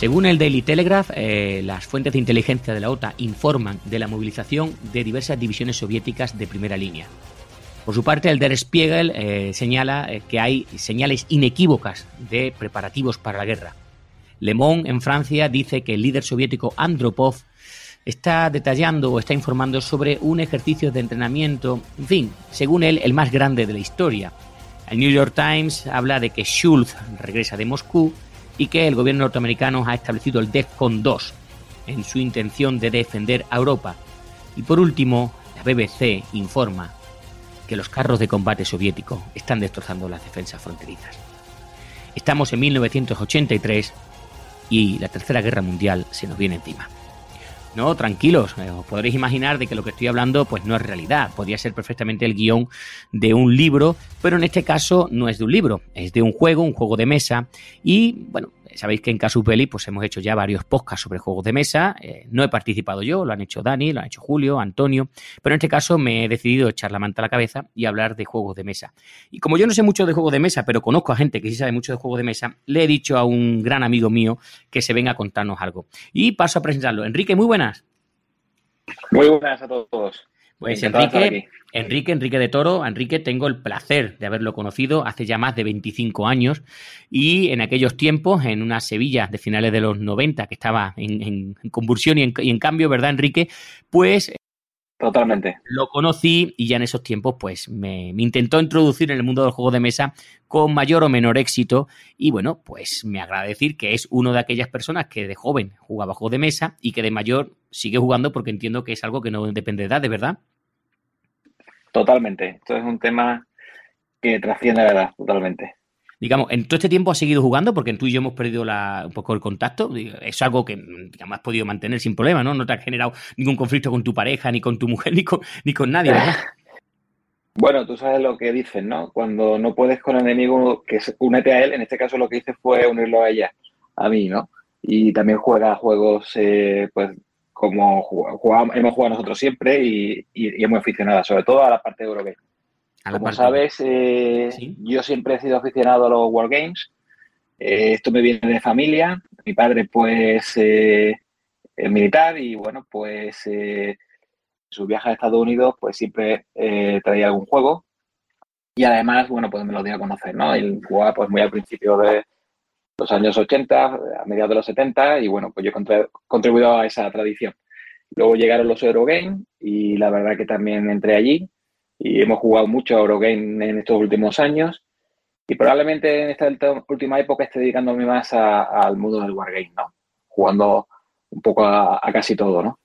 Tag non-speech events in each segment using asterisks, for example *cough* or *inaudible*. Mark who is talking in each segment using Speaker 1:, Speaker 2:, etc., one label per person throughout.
Speaker 1: Según el Daily Telegraph, eh, las fuentes de inteligencia de la OTAN informan de la movilización de diversas divisiones soviéticas de primera línea. Por su parte, el Der Spiegel eh, señala eh, que hay señales inequívocas de preparativos para la guerra. Le Monde, en Francia, dice que el líder soviético Andropov está detallando o está informando sobre un ejercicio de entrenamiento, en fin, según él, el más grande de la historia. El New York Times habla de que Schultz regresa de Moscú y que el gobierno norteamericano ha establecido el DEFCON 2 en su intención de defender a Europa. Y por último, la BBC informa que los carros de combate soviéticos están destrozando las defensas fronterizas. Estamos en 1983 y la Tercera Guerra Mundial se nos viene encima. No, tranquilos, eh, os podréis imaginar de que lo que estoy hablando pues no es realidad, podría ser perfectamente el guion de un libro, pero en este caso no es de un libro, es de un juego, un juego de mesa. Y bueno, Sabéis que en Casus Belli pues hemos hecho ya varios podcasts sobre juegos de mesa. Eh, no he participado yo, lo han hecho Dani, lo han hecho Julio, Antonio, pero en este caso me he decidido echar la manta a la cabeza y hablar de juegos de mesa. Y como yo no sé mucho de juegos de mesa, pero conozco a gente que sí sabe mucho de juegos de mesa, le he dicho a un gran amigo mío que se venga a contarnos algo. Y paso a presentarlo. Enrique, muy buenas.
Speaker 2: Muy buenas a todos.
Speaker 1: Pues Enrique, Enrique, Enrique de Toro, Enrique tengo el placer de haberlo conocido hace ya más de 25 años y en aquellos tiempos, en una Sevilla de finales de los 90 que estaba en, convulsión y en, cambio, ¿verdad, Enrique? Pues...
Speaker 2: Totalmente.
Speaker 1: Lo conocí y ya en esos tiempos pues me, me, intentó introducir en el mundo del juego de mesa con mayor o menor éxito y bueno, pues me agrada decir que es uno de aquellas personas que de joven jugaba juego de mesa y que de mayor sigue jugando porque entiendo que es algo que no depende de edad, ¿de verdad?
Speaker 2: Totalmente. Esto es un tema que trasciende la edad, totalmente.
Speaker 1: Digamos, en todo este tiempo has seguido jugando porque tú y yo hemos perdido un poco el contacto. Es algo que digamos, has podido mantener sin problema, ¿no? No te ha generado ningún conflicto con tu pareja, ni con tu mujer, *laughs* ni con, ni con nadie.
Speaker 2: Bueno, tú sabes lo que dicen, ¿no? Cuando no puedes con el enemigo, que únete a él, en este caso lo que hice fue unirlo a ella, a mí, ¿no? Y también juega juegos, eh, pues, como jugamos, hemos jugado nosotros siempre y, y, es muy aficionada, sobre todo a la parte de Eurogame. Como sabes, eh, yo siempre he sido aficionado a los Wargames. Eh, esto me viene de familia. Mi padre, pues, eh, es militar y, bueno, pues, en su viaje a Estados Unidos, pues, siempre traía algún juego. Y además, bueno, pues me lo dio a conocer, ¿no? Él jugaba, pues, muy al principio de, los años 80, a mediados de los 70, y bueno, pues yo he contribuido a esa tradición. Luego llegaron los Eurogame y la verdad que también entré allí y hemos jugado mucho a Eurogame en estos últimos años y probablemente en esta última época esté dedicándome más al mundo del Wargame, ¿no? Jugando un poco a casi todo, ¿no?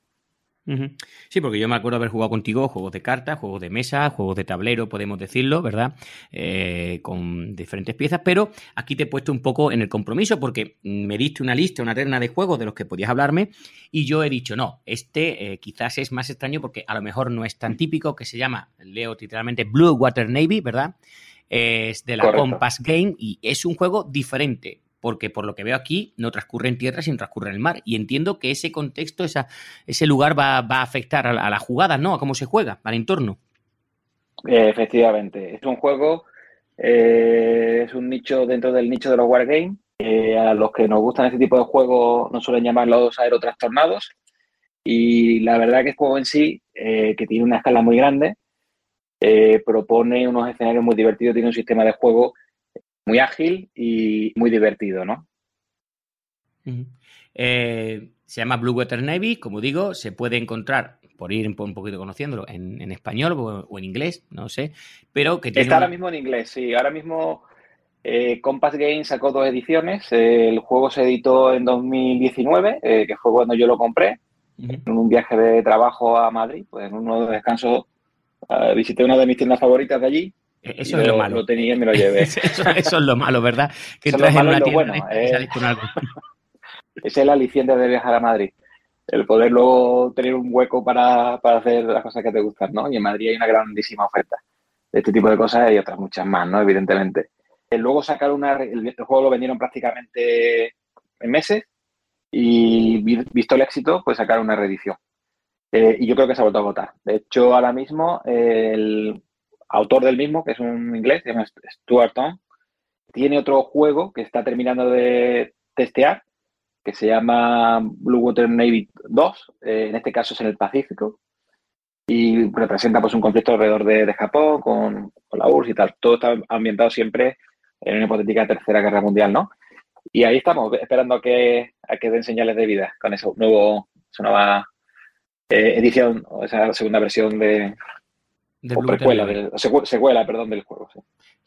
Speaker 1: Sí, porque yo me acuerdo haber jugado contigo juegos de cartas, juegos de mesa, juegos de tablero, podemos decirlo, ¿verdad? Eh, con diferentes piezas, pero aquí te he puesto un poco en el compromiso porque me diste una lista, una terna de juegos de los que podías hablarme y yo he dicho, no, este eh, quizás es más extraño porque a lo mejor no es tan típico, que se llama, leo literalmente Blue Water Navy, ¿verdad? Es de la Compass Game y es un juego diferente porque por lo que veo aquí no transcurre en tierra, sino transcurre en el mar. Y entiendo que ese contexto, ese lugar va, a afectar a a jugada, ¿no? A cómo se juega, al entorno.
Speaker 2: efectivamente, es un juego, eh, es un nicho dentro del nicho de los wargames. Eh, a los que nos gustan este tipo de juegos nos suelen llamar los aerotrastornados. Y la verdad que el juego en sí, eh, que tiene una escala muy grande, propone unos escenarios muy divertidos, tiene un sistema de juego muy ágil y muy divertido, ¿no?
Speaker 1: Eh, se llama Blue Water Navy, como digo, se puede encontrar por ir un poquito conociéndolo, en, español o, en inglés, no sé, pero que
Speaker 2: tiene Está ahora mismo en inglés, sí. Ahora mismo eh, Compass Games sacó dos ediciones. el juego se editó en 2019, eh, que fue cuando yo lo compré, en un viaje de trabajo a Madrid. Pues en uno de descansos eh, visité una de mis tiendas favoritas de allí.
Speaker 1: E-, eso es lo, malo.
Speaker 2: Lo tenía y me lo llevé. *laughs*
Speaker 1: eso, es lo malo, ¿verdad?
Speaker 2: Que eso en una tienda bueno, con algo. *laughs* es el aliciente de viajar a Madrid el poder luego tener un hueco para, hacer las cosas que te gustan, ¿no? Y en Madrid hay una grandísima oferta de este tipo de cosas y otras muchas más, ¿no? Evidentemente. Eh, luego sacar una... El, juego lo vendieron prácticamente en meses y visto el éxito, pues sacar una reedición. Eh, y yo creo que se ha vuelto a agotar. De hecho, ahora mismo el autor del mismo, que es un inglés, se llama Stuart tiene otro juego que está terminando de testear que se llama Blue Water Navy 2, eh, en este caso es en el Pacífico, y representa pues un conflicto alrededor de, Japón con, la URSS y tal. Todo está ambientado siempre en una hipotética tercera guerra mundial, ¿no? Y ahí estamos, esperando a que, a que den señales de vida con esa, nuevo, nueva eh, edición, o esa segunda versión de, o precuela, secuela, perdón, del juego.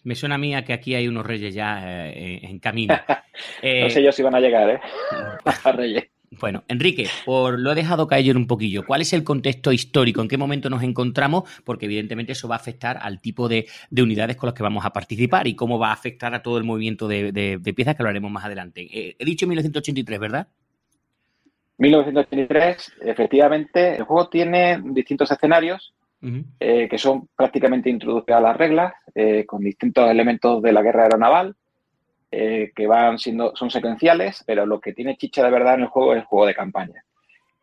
Speaker 1: Me suena a mí a que aquí hay unos reyes ya eh, en camino. *laughs*
Speaker 2: no sé yo si van a llegar, ¿eh? *laughs* a reyes.
Speaker 1: Bueno, Enrique, por lo he dejado caer un poquillo. ¿Cuál es el contexto histórico? ¿En qué momento nos encontramos? Porque evidentemente eso va a afectar al tipo de, unidades con las que vamos a participar y cómo va a afectar a todo el movimiento de, piezas que lo haremos más adelante. Eh, he dicho 1983, ¿verdad?
Speaker 2: 1983, efectivamente, el juego tiene distintos escenarios eh, que son prácticamente introducidas a las reglas, eh, con distintos elementos de la guerra aeronaval, eh, que van siendo, son secuenciales, pero lo que tiene chicha de verdad en el juego es el juego de campaña.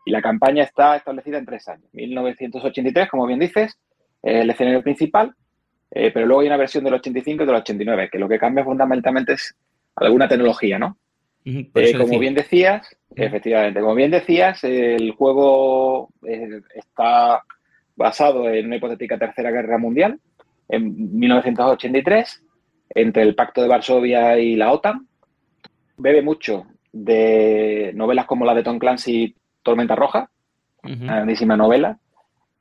Speaker 2: Y la campaña está establecida en tres años. 1983, como bien dices, el escenario principal, pero luego hay una versión del 85 y del 89, que lo que cambia fundamentalmente es alguna tecnología, ¿no? como bien decías, efectivamente, como bien decías, el juego está basado en una hipotética tercera guerra mundial en 1983 entre el Pacto de Varsovia y la OTAN. Bebe mucho de novelas como la de Tom Clancy, Tormenta Roja, una grandísima novela,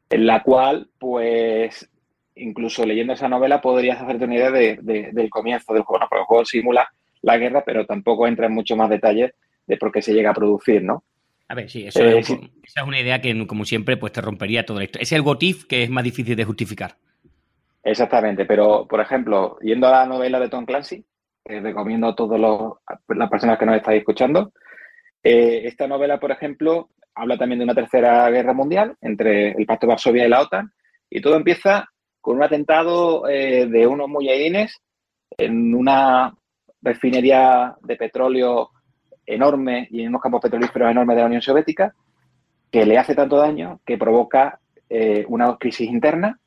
Speaker 2: en la cual, pues, incluso leyendo esa novela podrías hacerte una idea del comienzo del juego. Porque el juego simula la guerra, pero tampoco entra en mucho más detalles de por qué se llega a producir, ¿no?
Speaker 1: A ver, sí, eso eh, esa es una idea que, como siempre, pues te rompería todo esto. Es el GOTIF que es más difícil de justificar.
Speaker 2: Exactamente, pero, por ejemplo, yendo a la novela de Tom Clancy, que recomiendo a todas las personas que nos estáis escuchando, eh, esta novela, por ejemplo, habla también de una tercera guerra mundial entre el Pacto de Varsovia y la OTAN, y todo empieza con un atentado eh, de unos muyahidines en una refinería de petróleo enorme y en unos campos petrolíferos enormes de la Unión Soviética, que le hace tanto daño que provoca eh, una crisis interna,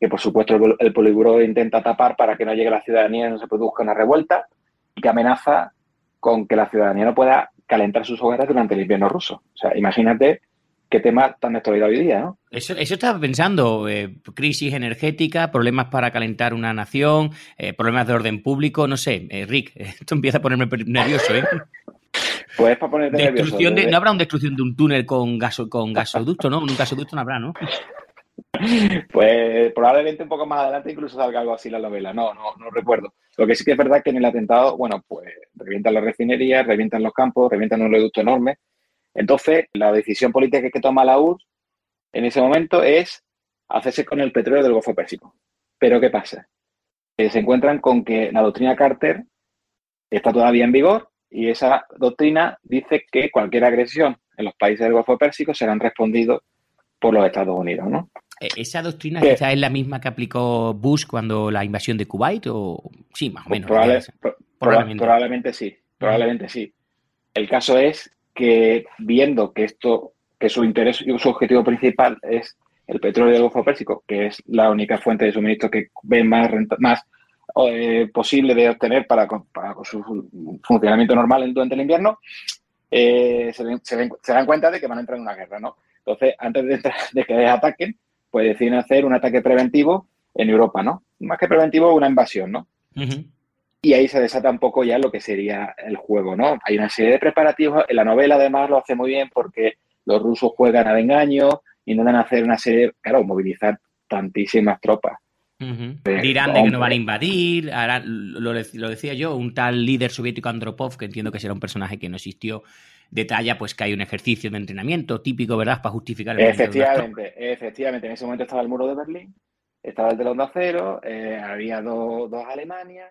Speaker 2: que por supuesto el, el intenta tapar para que no llegue la ciudadanía y no se produzca una revuelta, y que amenaza con que la ciudadanía no pueda calentar sus hogares durante el invierno ruso. O sea, imagínate qué tema tan actualidad hoy día, ¿no?
Speaker 1: Eso, estaba pensando, eh, crisis energética, problemas para calentar una nación, eh, problemas de orden público, no sé, Rick, *laughs* esto empieza a ponerme nervioso, ¿eh?
Speaker 2: Pues para ponerte nervioso.
Speaker 1: no habrá una destrucción de un túnel con, gaso, con gasoducto, ¿no? Un gasoducto no habrá, ¿no? *laughs*
Speaker 2: Pues probablemente un poco más adelante incluso salga algo así la novela. No, no, no recuerdo. Lo que sí que es verdad que en el atentado, bueno, pues revientan las refinerías, revientan los campos, revientan un reducto enorme. Entonces, la decisión política que toma la URSS en ese momento es hacerse con el petróleo del Golfo Pérsico. Pero ¿qué pasa? se encuentran con que la doctrina Carter está todavía en vigor y esa doctrina dice que cualquier agresión en los países del Golfo Pérsico serán respondidos por los Estados Unidos, ¿no?
Speaker 1: E, ¿Esa doctrina quizás es la misma que aplicó Bush cuando la invasión de Kuwait? O... Sí, más o menos.
Speaker 2: probablemente. sí, probablemente sí. El caso es que viendo que esto, que su interés y su objetivo principal es el petróleo del Golfo Pérsico, que es la única fuente de suministro que ven más, más eh, posible de obtener para, su funcionamiento normal durante el invierno, eh, se, dan cuenta de que van a entrar en una guerra, ¿no? Entonces, antes de, de que ataquen, pues deciden hacer un ataque preventivo en Europa, ¿no? Más que preventivo, una invasión, ¿no? Y ahí se desata un poco ya lo que sería el juego, ¿no? Hay una serie de preparativos. En la novela, además, lo hace muy bien porque los rusos juegan al engaño, intentan hacer una serie, claro, movilizar tantísimas tropas.
Speaker 1: Dirán de que no van a invadir, lo, decía yo, un tal líder soviético Andropov, que entiendo que será un personaje que no existió, detalla pues que hay un ejercicio de entrenamiento típico, ¿verdad?, para justificar
Speaker 2: el Efectivamente, efectivamente, en ese momento estaba el muro de Berlín, estaba el telón de acero, eh, había dos, dos Alemanias,